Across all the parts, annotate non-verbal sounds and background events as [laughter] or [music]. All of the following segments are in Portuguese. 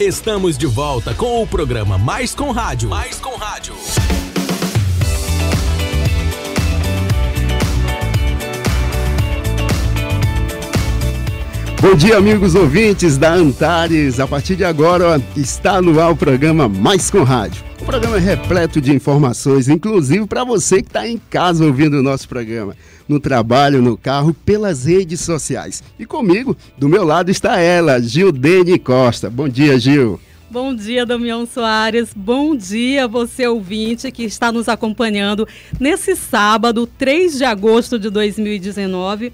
Estamos de volta com o programa Mais com Rádio. Mais com Rádio. Bom dia, amigos ouvintes da Antares. A partir de agora está no ar o programa Mais com Rádio. O programa é repleto de informações, inclusive para você que está em casa ouvindo o nosso programa, no trabalho, no carro, pelas redes sociais. E comigo, do meu lado, está ela, Gildene Costa. Bom dia, Gil. Bom dia, Damião Soares. Bom dia, você ouvinte que está nos acompanhando nesse sábado, 3 de agosto de 2019.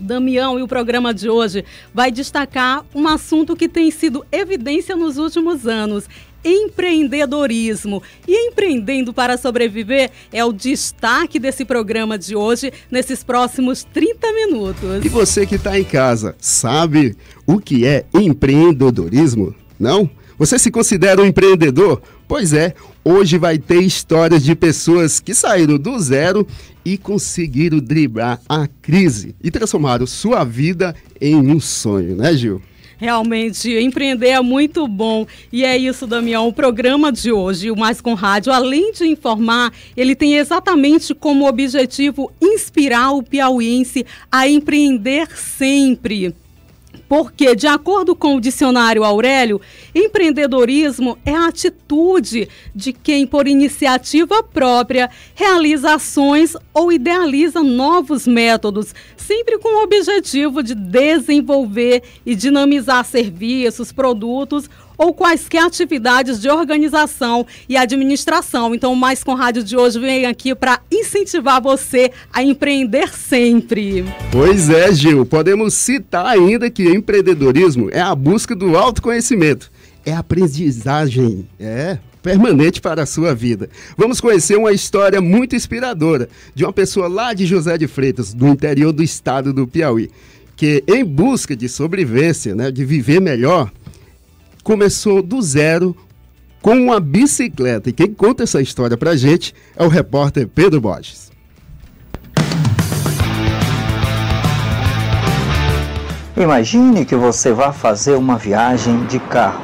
Damião, e o programa de hoje vai destacar um assunto que tem sido evidência nos últimos anos empreendedorismo. E empreendendo para sobreviver é o destaque desse programa de hoje, nesses próximos 30 minutos. E você que está em casa, sabe o que é empreendedorismo? Não? Você se considera um empreendedor? Pois é, hoje vai ter histórias de pessoas que saíram do zero e conseguiram driblar a crise e transformaram sua vida em um sonho, né, Gil? Realmente, empreender é muito bom. E é isso, Damião. O programa de hoje, o Mais com Rádio, além de informar, ele tem exatamente como objetivo inspirar o piauiense a empreender sempre. Porque, de acordo com o dicionário Aurélio, empreendedorismo é a atitude de quem, por iniciativa própria, realiza ações ou idealiza novos métodos, sempre com o objetivo de desenvolver e dinamizar serviços, produtos ou quaisquer atividades de organização e administração. Então, Mais com Rádio de hoje vem aqui para incentivar você a empreender sempre. Pois é, Gil. Podemos citar ainda que empreendedorismo é a busca do autoconhecimento. É aprendizagem, é permanente para a sua vida. Vamos conhecer uma história muito inspiradora de uma pessoa lá de José de Freitas, do interior do estado do Piauí, que em busca de sobrevivência, né, de viver melhor, começou do zero com uma bicicleta. E quem conta essa história pra gente é o repórter Pedro Borges. Imagine que você vá fazer uma viagem de carro.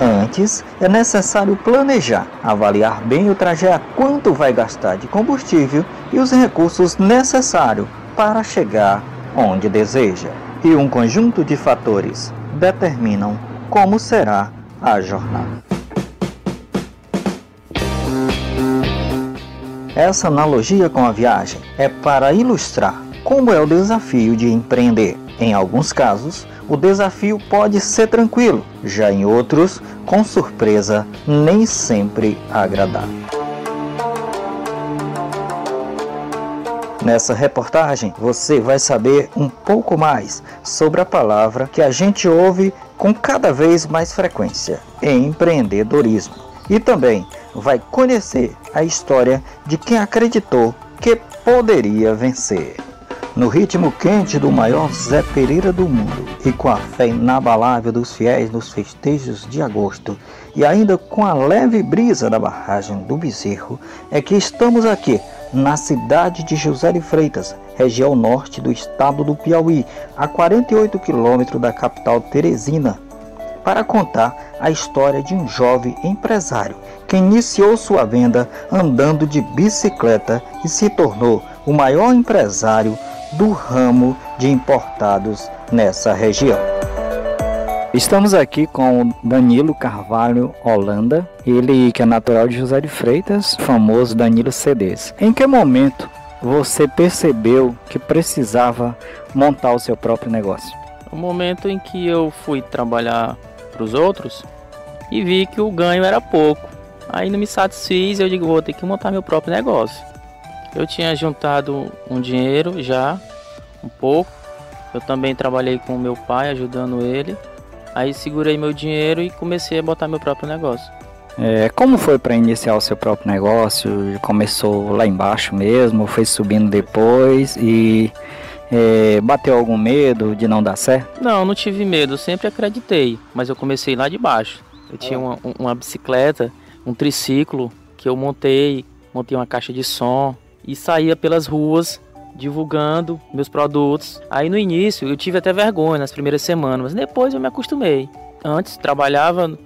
Antes, é necessário planejar, avaliar bem o trajeto, quanto vai gastar de combustível e os recursos necessários para chegar onde deseja. E um conjunto de fatores determinam como será a jornada. Essa analogia com a viagem é para ilustrar como é o desafio de empreender. Em alguns casos, o desafio pode ser tranquilo, já em outros, com surpresa nem sempre agradável. Nessa reportagem você vai saber um pouco mais sobre a palavra que a gente ouve com cada vez mais frequência: empreendedorismo. E também vai conhecer a história de quem acreditou que poderia vencer. No ritmo quente do maior Zé Pereira do mundo e com a fé inabalável dos fiéis nos festejos de agosto e ainda com a leve brisa da barragem do Bezerro, é que estamos aqui na cidade de José de Freitas, região norte do estado do Piauí, a 48 quilômetros da capital Teresina, para contar a história de um jovem empresário que iniciou sua venda andando de bicicleta e se tornou o maior empresário do ramo de importados nessa região. Estamos aqui com Danilo Carvalho Holanda, ele que é natural de José de Freitas, famoso Danilo CDs. Em que momento você percebeu que precisava montar o seu próprio negócio? O momento em que eu fui trabalhar para os outros e vi que o ganho era pouco. Aí não me satisfiz, eu digo, vou ter que montar meu próprio negócio. Eu tinha juntado um dinheiro já, um pouco. Eu também trabalhei com meu pai, ajudando ele. Aí segurei meu dinheiro e comecei a botar meu próprio negócio. É, como foi para iniciar o seu próprio negócio? Começou lá embaixo mesmo, foi subindo depois e é, bateu algum medo de não dar certo? Não, não tive medo, sempre acreditei, mas eu comecei lá de baixo. Eu tinha uma, uma bicicleta, um triciclo que eu montei, montei uma caixa de som e saía pelas ruas divulgando meus produtos. Aí no início eu tive até vergonha nas primeiras semanas, mas depois eu me acostumei. Antes trabalhava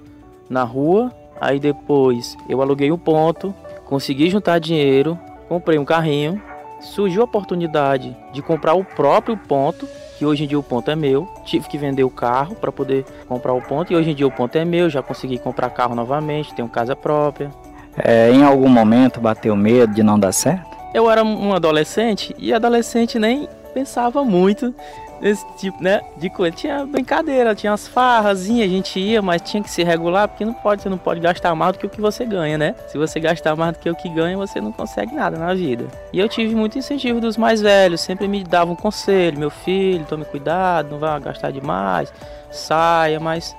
na rua, aí depois eu aluguei um ponto, consegui juntar dinheiro, comprei um carrinho, surgiu a oportunidade de comprar o próprio ponto, que hoje em dia o ponto é meu. Tive que vender o carro para poder comprar o ponto e hoje em dia o ponto é meu, já consegui comprar carro novamente, tenho casa própria. É, em algum momento bateu medo de não dar certo? Eu era um adolescente e adolescente nem pensava muito nesse tipo, né, de coisa. Tinha brincadeira, tinha as farrazinhas, a gente ia, mas tinha que se regular, porque não pode, você não pode gastar mais do que o que você ganha, né? Se você gastar mais do que o que ganha, você não consegue nada na vida. E eu tive muito incentivo dos mais velhos, sempre me davam um conselho, meu filho, tome cuidado, não vá gastar demais, saia, mas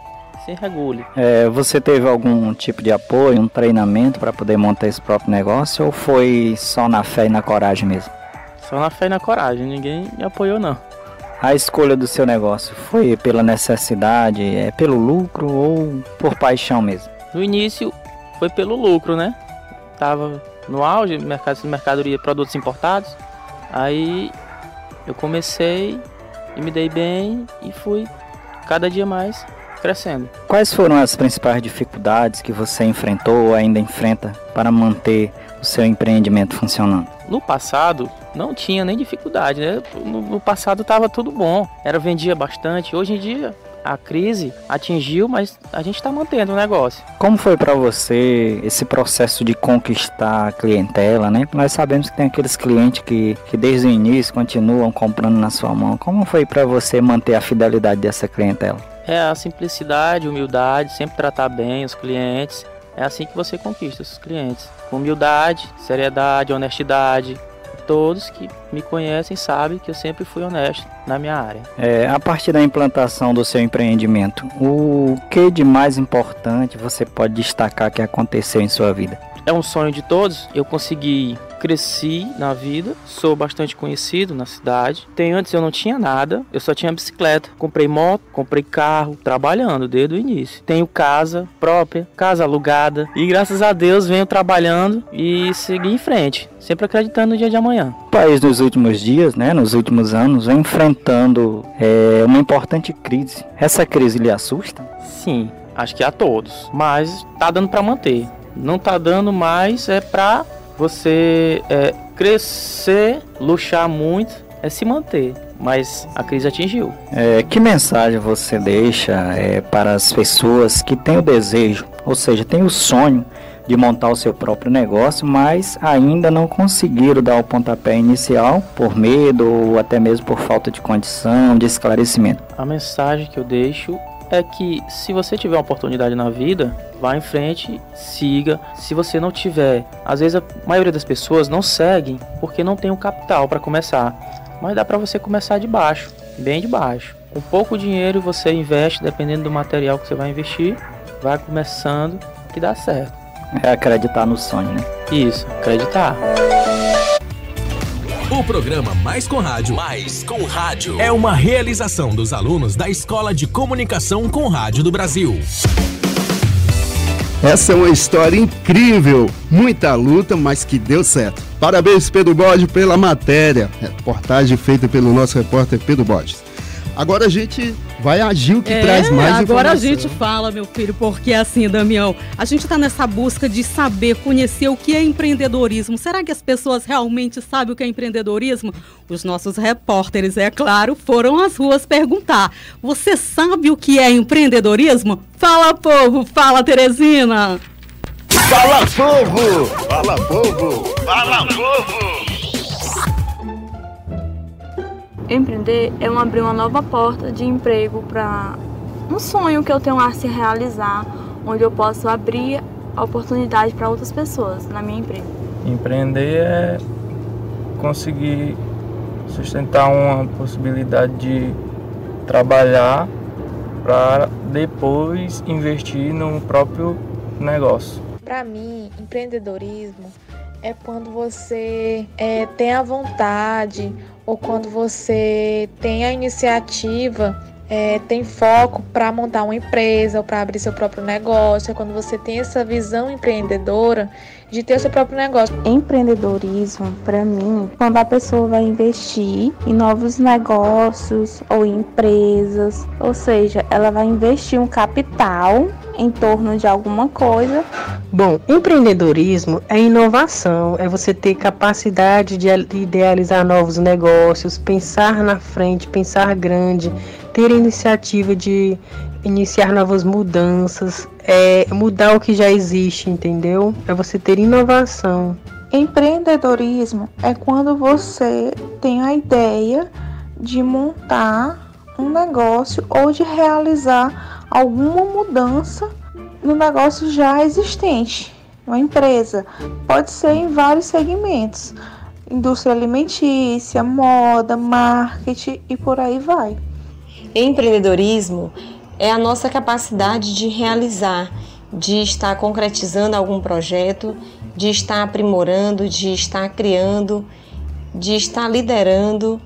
se regule. É, você teve algum tipo de apoio, um treinamento para poder montar esse próprio negócio ou foi só na fé e na coragem mesmo? Só na fé e na coragem, ninguém me apoiou não. A escolha do seu negócio foi pela necessidade, é pelo lucro ou por paixão mesmo? No início foi pelo lucro, né? Tava no auge, mercado, mercadoria, produtos importados. Aí eu comecei e me dei bem e fui cada dia mais crescendo. Quais foram as principais dificuldades que você enfrentou ou ainda enfrenta para manter o seu empreendimento funcionando? No passado não tinha nem dificuldade, né? No, no passado estava tudo bom, era vendia bastante. Hoje em dia a crise atingiu, mas a gente está mantendo o negócio. Como foi para você esse processo de conquistar a clientela, né? Nós sabemos que tem aqueles clientes que, que desde o início continuam comprando na sua mão. Como foi para você manter a fidelidade dessa clientela? É a simplicidade, humildade, sempre tratar bem os clientes. É assim que você conquista os clientes. Com humildade, seriedade, honestidade, todos que me conhecem sabem que eu sempre fui honesto na minha área. É, a partir da implantação do seu empreendimento, o que de mais importante você pode destacar que aconteceu em sua vida? É um sonho de todos. Eu consegui cresci na vida, sou bastante conhecido na cidade. Tem antes eu não tinha nada, eu só tinha bicicleta. Comprei moto, comprei carro, trabalhando desde o início. Tenho casa própria, casa alugada e graças a Deus venho trabalhando e segui em frente, sempre acreditando no dia de amanhã. O país nos últimos dias, né, nos últimos anos, vem enfrentando é, uma importante crise. Essa crise lhe assusta? Sim, acho que a todos, mas tá dando para manter não tá dando mais é para você é, crescer, luxar muito, é se manter. Mas a crise atingiu. É, que mensagem você deixa é, para as pessoas que têm o desejo, ou seja, têm o sonho de montar o seu próprio negócio, mas ainda não conseguiram dar o pontapé inicial por medo ou até mesmo por falta de condição, de esclarecimento? A mensagem que eu deixo é que se você tiver uma oportunidade na vida, vá em frente, siga. Se você não tiver, às vezes a maioria das pessoas não seguem porque não tem o capital para começar. Mas dá para você começar de baixo, bem de baixo. Com pouco dinheiro você investe, dependendo do material que você vai investir, vai começando que dá certo. É acreditar no sonho, né? Isso, acreditar. O programa Mais com Rádio, Mais com Rádio, é uma realização dos alunos da Escola de Comunicação com Rádio do Brasil. Essa é uma história incrível, muita luta, mas que deu certo. Parabéns, Pedro Bode, pela matéria. Reportagem feita pelo nosso repórter Pedro Borges. Agora a gente vai agir o que é, traz mais agora informação. Agora a gente fala, meu filho, porque assim, Damião, a gente está nessa busca de saber, conhecer o que é empreendedorismo. Será que as pessoas realmente sabem o que é empreendedorismo? Os nossos repórteres, é claro, foram às ruas perguntar. Você sabe o que é empreendedorismo? Fala, povo! Fala, Teresina! Fala, povo! Fala, povo! Fala, povo! Empreender é um abrir uma nova porta de emprego para um sonho que eu tenho a se realizar, onde eu posso abrir a oportunidade para outras pessoas na minha empresa. Empreender é conseguir sustentar uma possibilidade de trabalhar para depois investir no próprio negócio. Para mim, empreendedorismo é quando você é, tem a vontade ou quando você tem a iniciativa é, tem foco para montar uma empresa ou para abrir seu próprio negócio, é quando você tem essa visão empreendedora de ter o seu próprio negócio. Empreendedorismo, para mim, quando a pessoa vai investir em novos negócios ou em empresas, ou seja, ela vai investir um capital em torno de alguma coisa. Bom, empreendedorismo é inovação, é você ter capacidade de idealizar novos negócios, pensar na frente, pensar grande, ter iniciativa de iniciar novas mudanças, é mudar o que já existe, entendeu? É você ter inovação. Empreendedorismo é quando você tem a ideia de montar um negócio ou de realizar alguma mudança no negócio já existente, uma empresa. Pode ser em vários segmentos: indústria alimentícia, moda, marketing e por aí vai. Empreendedorismo é a nossa capacidade de realizar, de estar concretizando algum projeto, de estar aprimorando, de estar criando, de estar liderando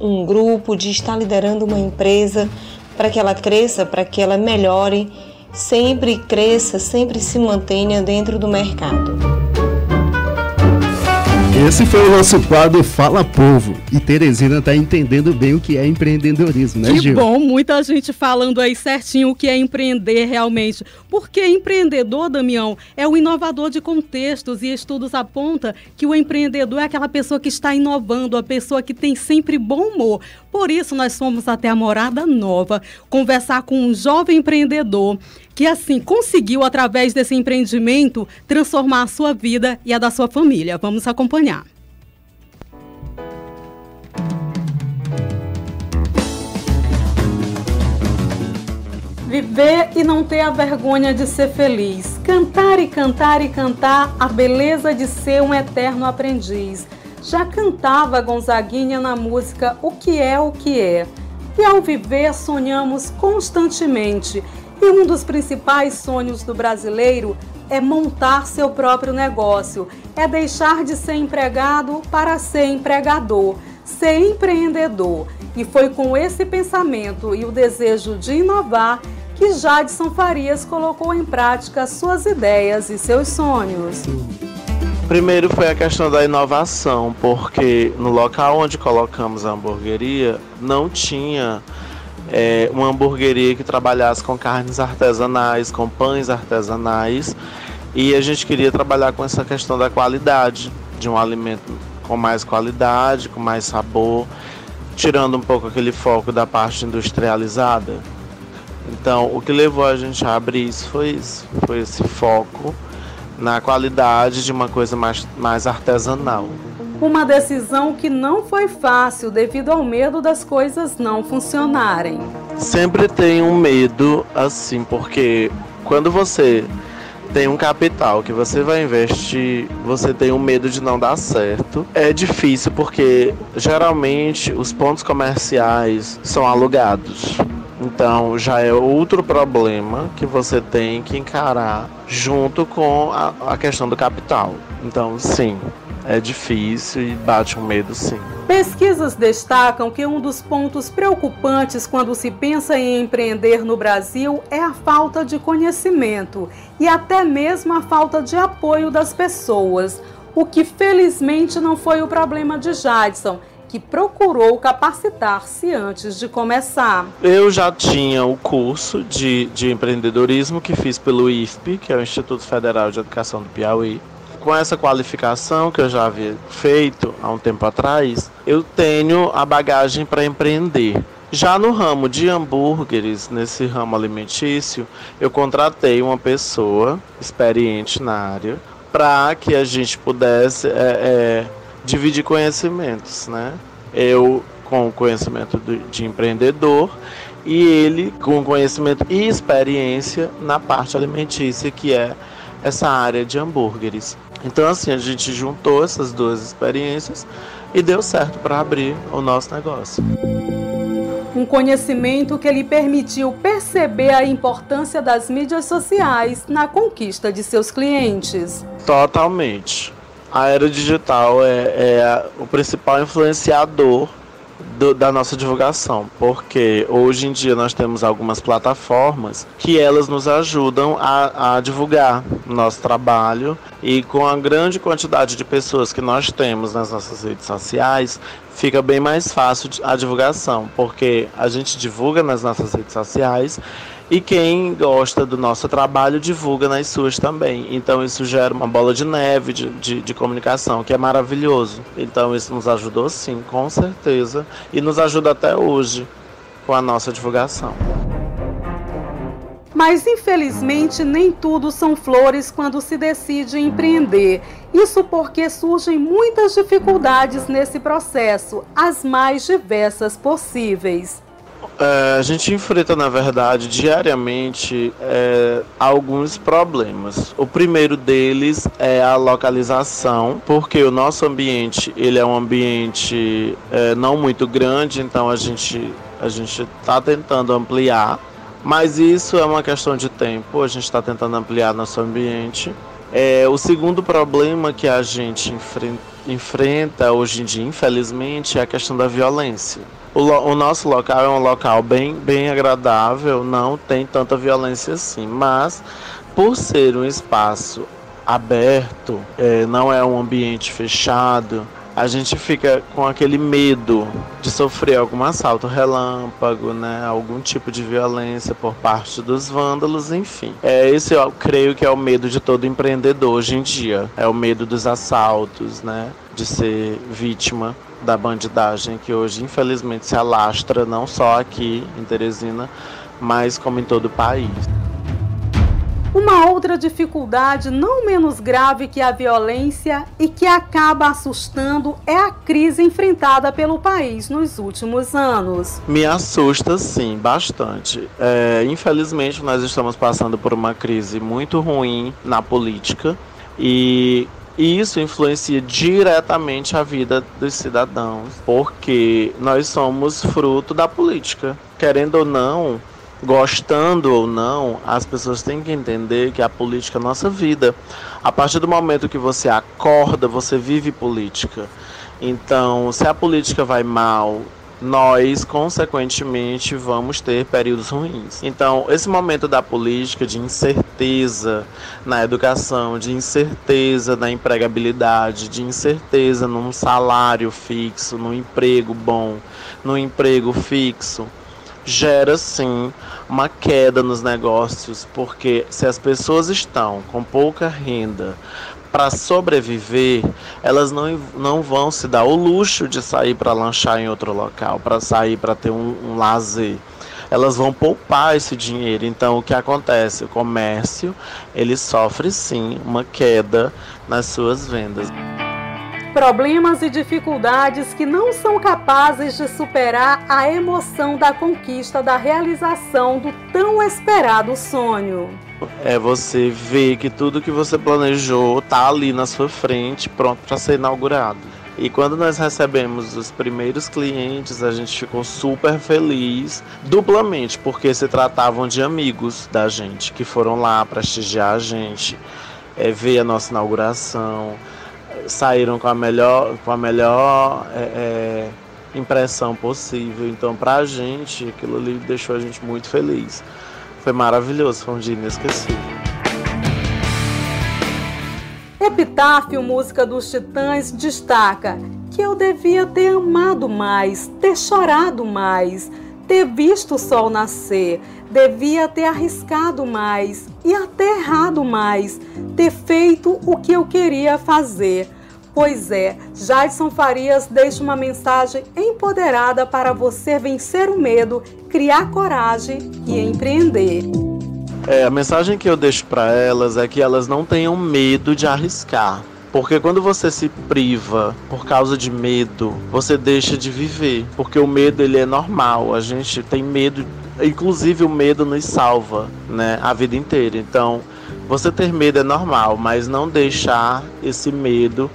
um grupo, de estar liderando uma empresa para que ela cresça, para que ela melhore, sempre cresça, sempre se mantenha dentro do mercado. Esse foi o nosso quadro Fala Povo. E Teresina está entendendo bem o que é empreendedorismo, né, que Gil? Que bom, muita gente falando aí certinho o que é empreender realmente. Porque empreendedor, Damião, é o inovador de contextos e estudos apontam que o empreendedor é aquela pessoa que está inovando, a pessoa que tem sempre bom humor. Por isso, nós fomos até a Morada Nova conversar com um jovem empreendedor que, assim, conseguiu, através desse empreendimento, transformar a sua vida e a da sua família. Vamos acompanhar. Viver e não ter a vergonha de ser feliz. Cantar e cantar e cantar a beleza de ser um eterno aprendiz já cantava Gonzaguinha na música O que é o que é. E ao viver sonhamos constantemente. E um dos principais sonhos do brasileiro é montar seu próprio negócio, é deixar de ser empregado para ser empregador, ser empreendedor. E foi com esse pensamento e o desejo de inovar que Jadson Farias colocou em prática suas ideias e seus sonhos. Primeiro foi a questão da inovação, porque no local onde colocamos a hamburgueria não tinha é, uma hamburgueria que trabalhasse com carnes artesanais, com pães artesanais, e a gente queria trabalhar com essa questão da qualidade de um alimento com mais qualidade, com mais sabor, tirando um pouco aquele foco da parte industrializada. Então, o que levou a gente a abrir isso foi isso, foi esse foco na qualidade de uma coisa mais, mais artesanal. Uma decisão que não foi fácil devido ao medo das coisas não funcionarem. Sempre tem um medo assim, porque quando você tem um capital que você vai investir, você tem um medo de não dar certo. É difícil porque geralmente os pontos comerciais são alugados. Então já é outro problema que você tem que encarar junto com a, a questão do capital. Então, sim, é difícil e bate um medo sim. Pesquisas destacam que um dos pontos preocupantes quando se pensa em empreender no Brasil é a falta de conhecimento e até mesmo a falta de apoio das pessoas, o que felizmente não foi o problema de Jadson, que procurou capacitar-se antes de começar. Eu já tinha o curso de, de empreendedorismo que fiz pelo IFP, que é o Instituto Federal de Educação do Piauí. Com essa qualificação que eu já havia feito há um tempo atrás, eu tenho a bagagem para empreender. Já no ramo de hambúrgueres, nesse ramo alimentício, eu contratei uma pessoa experiente na área para que a gente pudesse é, é, dividir conhecimentos, né? Eu com conhecimento de empreendedor e ele com conhecimento e experiência na parte alimentícia, que é essa área de hambúrgueres. Então assim, a gente juntou essas duas experiências e deu certo para abrir o nosso negócio. Um conhecimento que lhe permitiu perceber a importância das mídias sociais na conquista de seus clientes. Totalmente a era digital é, é o principal influenciador do, da nossa divulgação, porque hoje em dia nós temos algumas plataformas que elas nos ajudam a, a divulgar nosso trabalho e com a grande quantidade de pessoas que nós temos nas nossas redes sociais, fica bem mais fácil a divulgação, porque a gente divulga nas nossas redes sociais e quem gosta do nosso trabalho divulga nas suas também. Então isso gera uma bola de neve de, de, de, comunicação que é maravilhoso. Então isso nos ajudou sim, com certeza, e nos ajuda até hoje com a nossa divulgação. Mas infelizmente nem tudo são flores quando se decide empreender. Isso porque surgem muitas dificuldades nesse processo, as mais diversas possíveis. É, a gente enfrenta, na verdade, diariamente é, alguns problemas. O primeiro deles é a localização, porque o nosso ambiente ele é um ambiente é, não muito grande, então a gente a gente está tentando ampliar, mas isso é uma questão de tempo. A gente está tentando ampliar nosso ambiente. É, o segundo problema que a gente enfrenta, enfrenta hoje em dia, infelizmente, é a questão da violência. O, o, nosso local é um local bem, bem agradável, não tem tanta violência assim, mas por ser um espaço aberto, é, não é um ambiente fechado, a gente fica com aquele medo de sofrer algum assalto relâmpago, né, algum tipo de violência por parte dos vândalos, enfim. É esse eu creio que é o medo de todo empreendedor hoje em dia, é o medo dos assaltos, né, de ser vítima da bandidagem que hoje infelizmente se alastra não só aqui em Teresina, mas como em todo o país. Uma outra dificuldade não menos grave que a violência e que acaba assustando é a crise enfrentada pelo país nos últimos anos. Me assusta sim, bastante. É, infelizmente, nós estamos passando por uma crise muito ruim na política e e isso influencia diretamente a vida dos cidadãos, porque nós somos fruto da política. Querendo ou não, gostando ou não, as pessoas têm que entender que a política é a nossa vida. A partir do momento que você acorda, você vive política. Então, se a política vai mal, nós, consequentemente, vamos ter períodos ruins. Então, esse momento da política de incerteza na educação, de incerteza na empregabilidade, de incerteza num salário fixo, num emprego bom, num emprego fixo, gera sim uma queda nos negócios, porque se as pessoas estão com pouca renda, para sobreviver, elas não, não vão se dar o luxo de sair para lanchar em outro local, para sair para ter um, um lazer. Elas vão poupar esse dinheiro. Então, o que acontece? O comércio ele sofre sim uma queda nas suas vendas problemas e dificuldades que não são capazes de superar a emoção da conquista da realização do tão esperado sonho é você ver que tudo que você planejou tá ali na sua frente, pronto para ser inaugurado. E quando nós recebemos os primeiros clientes, a gente ficou super feliz, duplamente, porque se tratavam de amigos da gente que foram lá prestigiar a gente, é, ver a nossa inauguração, saíram com a melhor, com a melhor é, é, impressão possível. Então, para a gente, aquilo ali deixou a gente muito feliz. Foi maravilhoso, foi um dia inesquecível. Epitáfio, música dos Titãs, destaca que eu devia ter amado mais, ter chorado mais, ter visto o sol nascer, devia ter arriscado mais e até errado mais, ter feito o que eu queria fazer Pois é, Jadson Farias deixa uma mensagem empoderada para você vencer o medo, criar coragem e empreender. É, a mensagem que eu deixo para elas é que elas não tenham medo de arriscar. Porque quando você se priva por causa de medo, você deixa de viver. Porque o medo ele é normal. A gente tem medo, inclusive o medo nos salva, né, a vida inteira. Então, você ter medo é normal, mas não deixar esse medo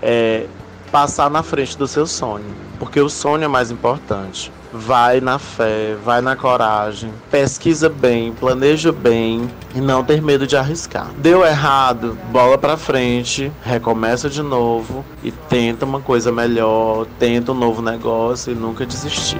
é, passar na frente do seu sonho, porque o sonho é mais importante. Vai na fé, vai na coragem, pesquisa bem, planeja bem e não ter medo de arriscar. Deu errado, bola para frente, recomeça de novo e tenta uma coisa melhor, tenta um novo negócio e nunca desistir.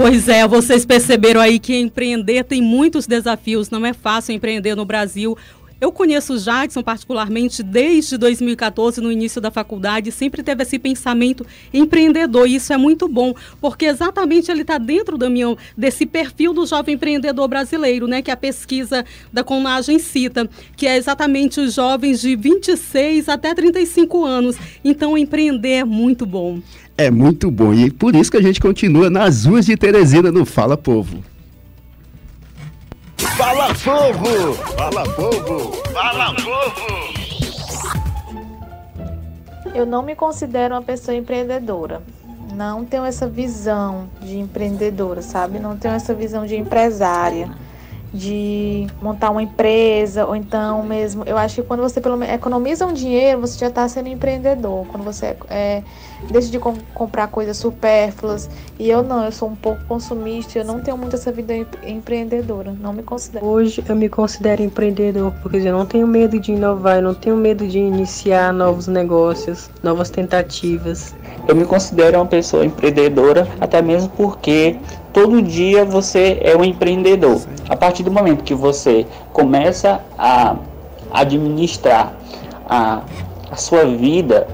Pois é, vocês perceberam aí que empreender tem muitos desafios, não é fácil empreender no Brasil. Eu conheço o Jackson particularmente desde 2014, no início da faculdade, sempre teve esse pensamento empreendedor, e isso é muito bom, porque exatamente ele está dentro, Damião, desse perfil do jovem empreendedor brasileiro, né, que a pesquisa da Conagem cita, que é exatamente os jovens de 26 até 35 anos. Então, empreender é muito bom. É muito bom, e por isso que a gente continua nas ruas de Teresina no Fala Povo. Fala Povo! Fala Povo! Fala Povo! Eu não me considero uma pessoa empreendedora. Não tenho essa visão de empreendedora, sabe? Não tenho essa visão de empresária de montar uma empresa, ou então mesmo, eu acho que quando você pelo menos economiza um dinheiro, você já está sendo empreendedor. Quando você é, deixa de com, comprar coisas supérfluas. E eu não, eu sou um pouco consumista, eu não tenho muito essa vida empreendedora, não me considero. Hoje eu me considero empreendedor, porque eu não tenho medo de inovar, eu não tenho medo de iniciar novos negócios, novas tentativas. Eu me considero uma pessoa empreendedora, até mesmo porque todo dia você é um empreendedor. A partir do momento que você começa a administrar a, a sua vida,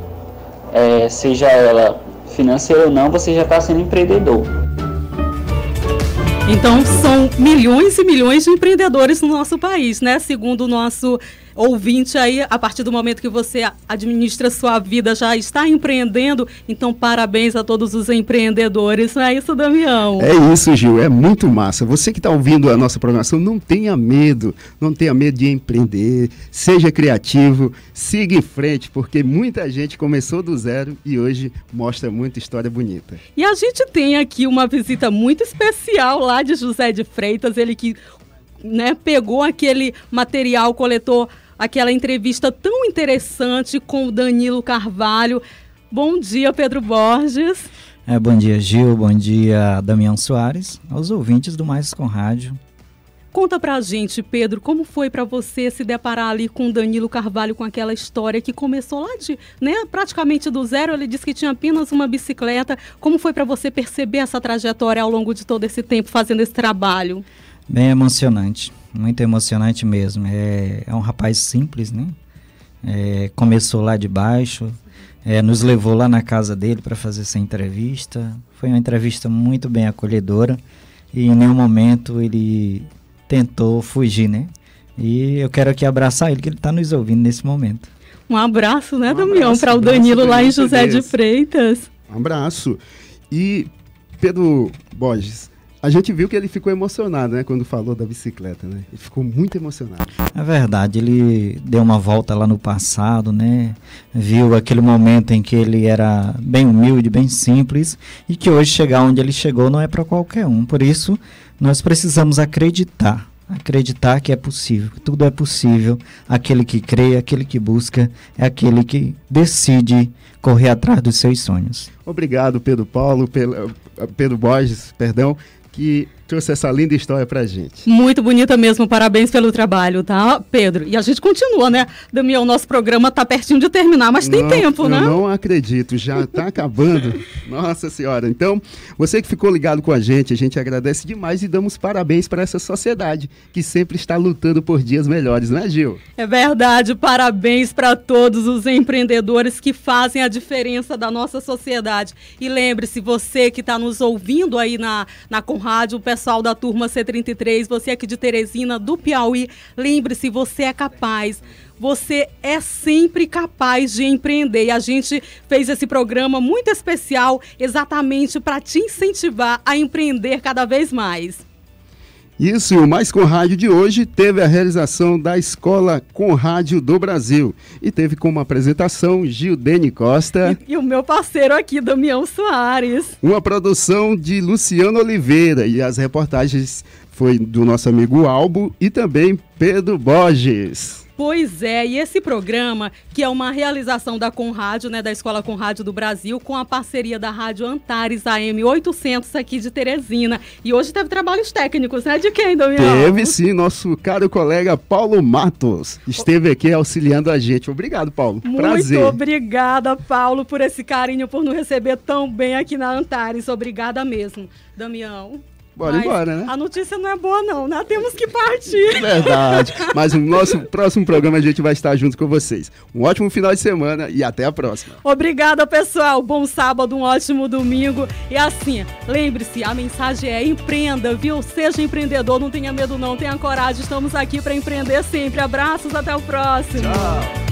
é, seja ela financeira ou não, você já está sendo empreendedor. Então são milhões e milhões de empreendedores no nosso país, né? Segundo o nosso ouvinte aí, a partir do momento que você administra sua vida, já está empreendendo. Então, parabéns a todos os empreendedores. Não é isso, Damião? É isso, Gil. É muito massa. Você que está ouvindo a nossa programação, não tenha medo. Não tenha medo de empreender. Seja criativo. Siga em frente, porque muita gente começou do zero e hoje mostra muita história bonita. E a gente tem aqui uma visita muito especial lá de José de Freitas. Ele que né, pegou aquele material, coletor aquela entrevista tão interessante com o Danilo Carvalho. Bom dia, Pedro Borges. É, bom dia, Gil. Bom dia, Damião Soares, aos ouvintes do Mais com Rádio. Conta pra gente, Pedro, como foi para você se deparar ali com Danilo Carvalho com aquela história que começou lá de, né, praticamente do zero, ele disse que tinha apenas uma bicicleta. Como foi para você perceber essa trajetória ao longo de todo esse tempo fazendo esse trabalho? Bem emocionante muito emocionante mesmo. É, é um rapaz simples, né? É, começou lá de baixo, é, nos levou lá na casa dele para fazer essa entrevista. Foi uma entrevista muito bem acolhedora e em nenhum momento ele tentou fugir, né? E eu quero aqui abraçar ele, que ele está nos ouvindo nesse momento. Um abraço, né, um Damião, para o Danilo lá em José de Freitas. Um abraço. E Pedro Borges, a gente viu que ele ficou emocionado, né, quando falou da bicicleta, né? Ele ficou muito emocionado. É verdade, ele deu uma volta lá no passado, né? Viu aquele momento em que ele era bem humilde, bem simples e que hoje chegar onde ele chegou não é para qualquer um. Por isso, nós precisamos acreditar acreditar que é possível, tudo é possível. Aquele que crê, aquele que busca, é aquele que decide correr atrás dos seus sonhos. Obrigado, Pedro Paulo, Pedro Borges, perdão, que trouxe essa linda história pra gente. Muito bonita mesmo, parabéns pelo trabalho, tá, Pedro? E a gente continua, né? Damião, nosso programa tá pertinho de terminar, mas tem não, tempo, né? não acredito, já tá [laughs] acabando. Nossa Senhora. Então, você que ficou ligado com a gente, a gente agradece demais e damos parabéns para essa sociedade que sempre está lutando por dias melhores, né, Gil? É verdade, parabéns para todos os empreendedores que fazem a diferença da nossa sociedade. E lembre-se, você que está nos ouvindo aí na, na Conrádio, o pessoal da turma C33, você aqui de Teresina, do Piauí, lembre-se, você é capaz. Você é sempre capaz de empreender. E a gente fez esse programa muito especial exatamente para te incentivar a empreender cada vez mais. Isso, e o Mais Com Rádio de hoje teve a realização da Escola Com Rádio do Brasil. E teve como apresentação Gildene Costa. E, e, o meu parceiro aqui, Damião Soares. Uma produção de Luciano Oliveira. E as reportagens foi do nosso amigo Albo e também Pedro Borges. Pois é, e esse programa, que é uma realização da Conrádio, né, da Escola Conrádio do Brasil, com a parceria da Rádio Antares AM 800 aqui de Teresina. E hoje teve trabalhos técnicos, né? De quem, Damião? Teve sim, nosso caro colega Paulo Matos esteve aqui auxiliando a gente. Obrigado, Paulo. Muito Prazer. obrigada, Paulo, por esse carinho, por nos receber tão bem aqui na Antares. Obrigada mesmo, Damião. Bora Mas embora, né? A notícia não é boa, não, né? Temos que partir. [laughs] Verdade. Mas no nosso próximo programa a gente vai estar junto com vocês. Um ótimo final de semana e até a próxima. Obrigada, pessoal. Bom sábado, um ótimo domingo. E assim, lembre-se, a mensagem é empreenda, viu? Seja empreendedor, não tenha medo não, tenha coragem. Estamos aqui para empreender sempre. Abraços, até o próximo. Tchau.